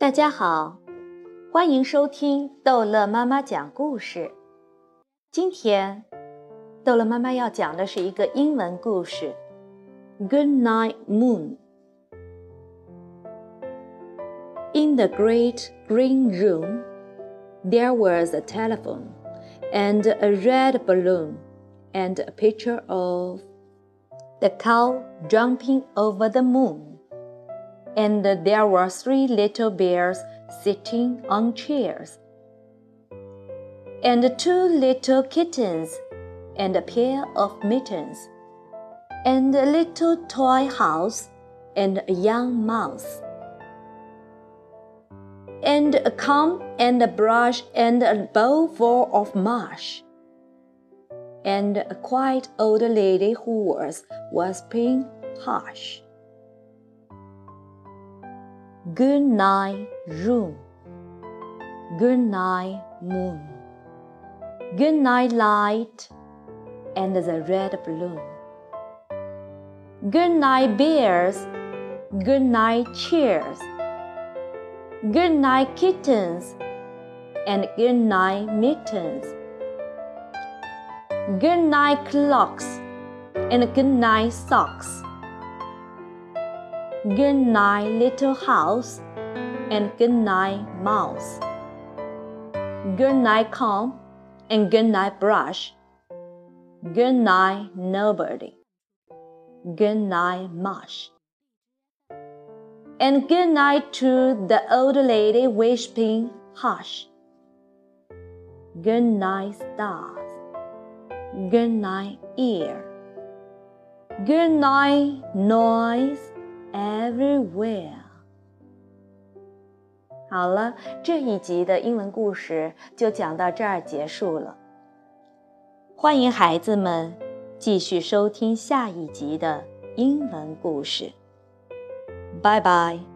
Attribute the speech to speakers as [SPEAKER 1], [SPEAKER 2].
[SPEAKER 1] 大家好，欢迎收听逗乐妈妈讲故事。今天，逗乐妈妈要讲的是一个英文故事。Good night, moon. In the great green room, there was a telephone, and a red balloon, and a picture of the cow jumping over the moon and there were three little bears sitting on chairs, and two little kittens, and a pair of mittens, and a little toy house, and a young mouse, and a comb, and a brush, and a bowl full of mush, and a quiet old lady who was whispering hush. Good night, room. Good night, moon. Good night, light, and the red balloon. Good night, bears. Good night, chairs. Good night, kittens, and good night, mittens. Good night, clocks, and good night, socks. Good night, little house, and good night, mouse. Good night, comb, and good night, brush. Good night, nobody. Good night, mush. And good night to the old lady whispering hush. Good night, stars. Good night, ear. Good night, noise everywhere。好了，这一集的英文故事就讲到这儿结束了。欢迎孩子们继续收听下一集的英文故事。拜拜。